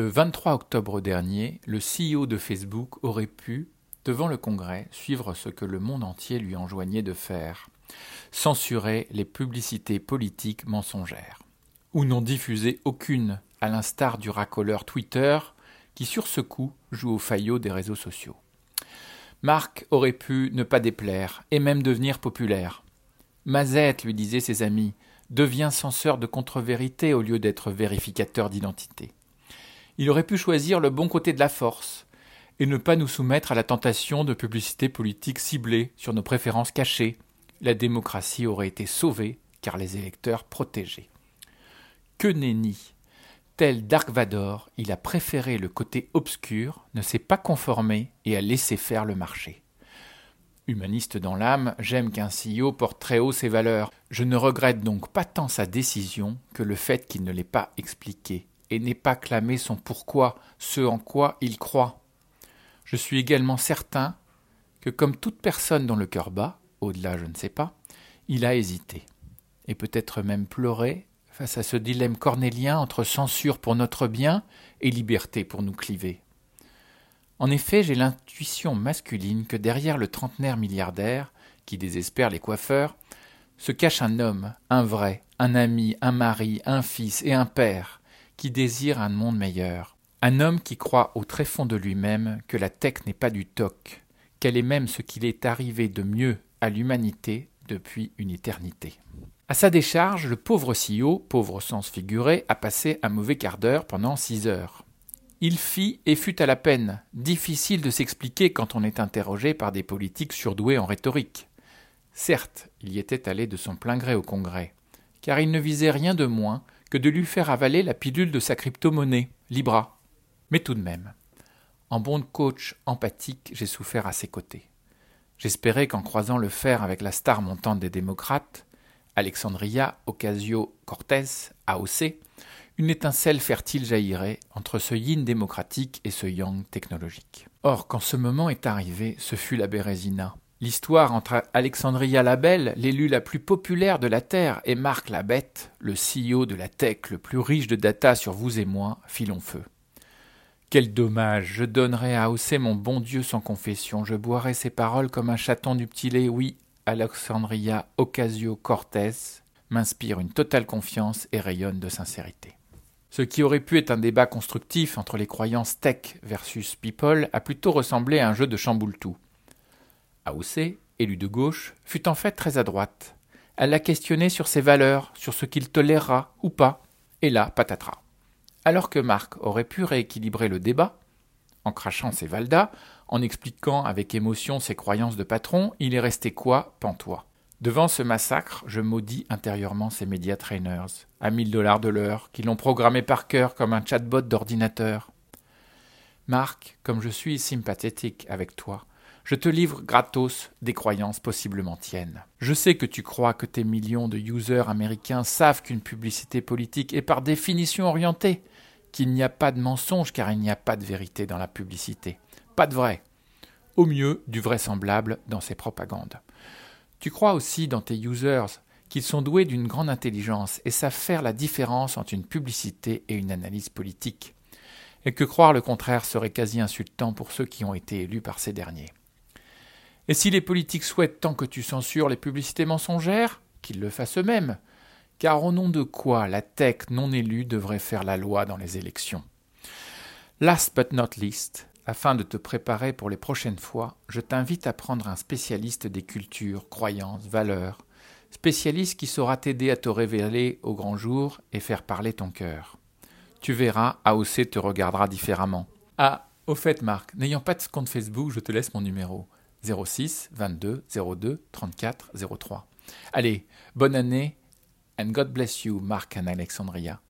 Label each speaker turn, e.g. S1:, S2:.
S1: 23 octobre dernier, le CEO de Facebook aurait pu, devant le Congrès, suivre ce que le monde entier lui enjoignait de faire censurer les publicités politiques mensongères, ou n'en diffuser aucune, à l'instar du racoleur Twitter, qui sur ce coup joue au faillot des réseaux sociaux. Marc aurait pu ne pas déplaire, et même devenir populaire. Mazette, lui disaient ses amis, devient censeur de contre-vérité au lieu d'être vérificateur d'identité. Il aurait pu choisir le bon côté de la force, et ne pas nous soumettre à la tentation de publicités politiques ciblées sur nos préférences cachées. La démocratie aurait été sauvée, car les électeurs protégés. Que nenni Tel Dark Vador, il a préféré le côté obscur, ne s'est pas conformé et a laissé faire le marché. Humaniste dans l'âme, j'aime qu'un CEO porte très haut ses valeurs. Je ne regrette donc pas tant sa décision que le fait qu'il ne l'ait pas expliquée et n'ait pas clamé son pourquoi, ce en quoi il croit. Je suis également certain que, comme toute personne dont le cœur bat, au-delà je ne sais pas, il a hésité, et peut-être même pleuré face à ce dilemme cornélien entre censure pour notre bien et liberté pour nous cliver. En effet, j'ai l'intuition masculine que derrière le trentenaire milliardaire, qui désespère les coiffeurs, se cache un homme, un vrai, un ami, un mari, un fils et un père, qui désire un monde meilleur. Un homme qui croit au tréfonds de lui-même que la tech n'est pas du toc, qu'elle est même ce qu'il est arrivé de mieux à l'humanité depuis une éternité. À sa décharge, le pauvre CEO, pauvre sens figuré, a passé un mauvais quart d'heure pendant six heures. Il fit et fut à la peine, difficile de s'expliquer quand on est interrogé par des politiques surdoués en rhétorique. Certes, il y était allé de son plein gré au Congrès, car il ne visait rien de moins que de lui faire avaler la pilule de sa crypto-monnaie, Libra. Mais tout de même, en bon coach empathique, j'ai souffert à ses côtés. J'espérais qu'en croisant le fer avec la star montante des démocrates, Alexandria Ocasio-Cortez, AOC, une étincelle fertile jaillirait entre ce yin démocratique et ce yang technologique. Or, quand ce moment est arrivé, ce fut la Bérésina, L'histoire entre Alexandria la Belle, l'élue la plus populaire de la Terre, et Marc la Bête, le CEO de la tech le plus riche de data sur vous et moi, fit long feu. Quel dommage, je donnerais à hausser mon bon Dieu sans confession, je boirais ses paroles comme un chaton du petit lait, oui, Alexandria Ocasio-Cortez m'inspire une totale confiance et rayonne de sincérité. Ce qui aurait pu être un débat constructif entre les croyances tech versus people a plutôt ressemblé à un jeu de chamboule-tout. AOC, élue de gauche, fut en fait très à droite. Elle l'a questionné sur ses valeurs, sur ce qu'il tolérera ou pas, et là, patatras. Alors que Marc aurait pu rééquilibrer le débat, en crachant ses valdas, en expliquant avec émotion ses croyances de patron, il est resté quoi, pantois? Devant ce massacre, je maudis intérieurement ces média trainers, à mille dollars de l'heure, qui l'ont programmé par cœur comme un chatbot d'ordinateur. Marc, comme je suis sympathétique avec toi, je te livre gratos des croyances possiblement tiennes. Je sais que tu crois que tes millions de users américains savent qu'une publicité politique est par définition orientée, qu'il n'y a pas de mensonge car il n'y a pas de vérité dans la publicité. Pas de vrai. Au mieux, du vraisemblable dans ces propagandes. Tu crois aussi dans tes users qu'ils sont doués d'une grande intelligence et savent faire la différence entre une publicité et une analyse politique, et que croire le contraire serait quasi insultant pour ceux qui ont été élus par ces derniers. Et si les politiques souhaitent tant que tu censures les publicités mensongères, qu'ils le fassent eux-mêmes, car au nom de quoi la tech non élue devrait faire la loi dans les élections? Last but not least, afin de te préparer pour les prochaines fois, je t'invite à prendre un spécialiste des cultures, croyances, valeurs, spécialiste qui saura t'aider à te révéler au grand jour et faire parler ton cœur. Tu verras, AOC te regardera différemment. Ah, au fait, Marc, n'ayant pas de compte Facebook, je te laisse mon numéro. 06 22 02 34 03. Allez, bonne année and God bless you, Marc and Alexandria.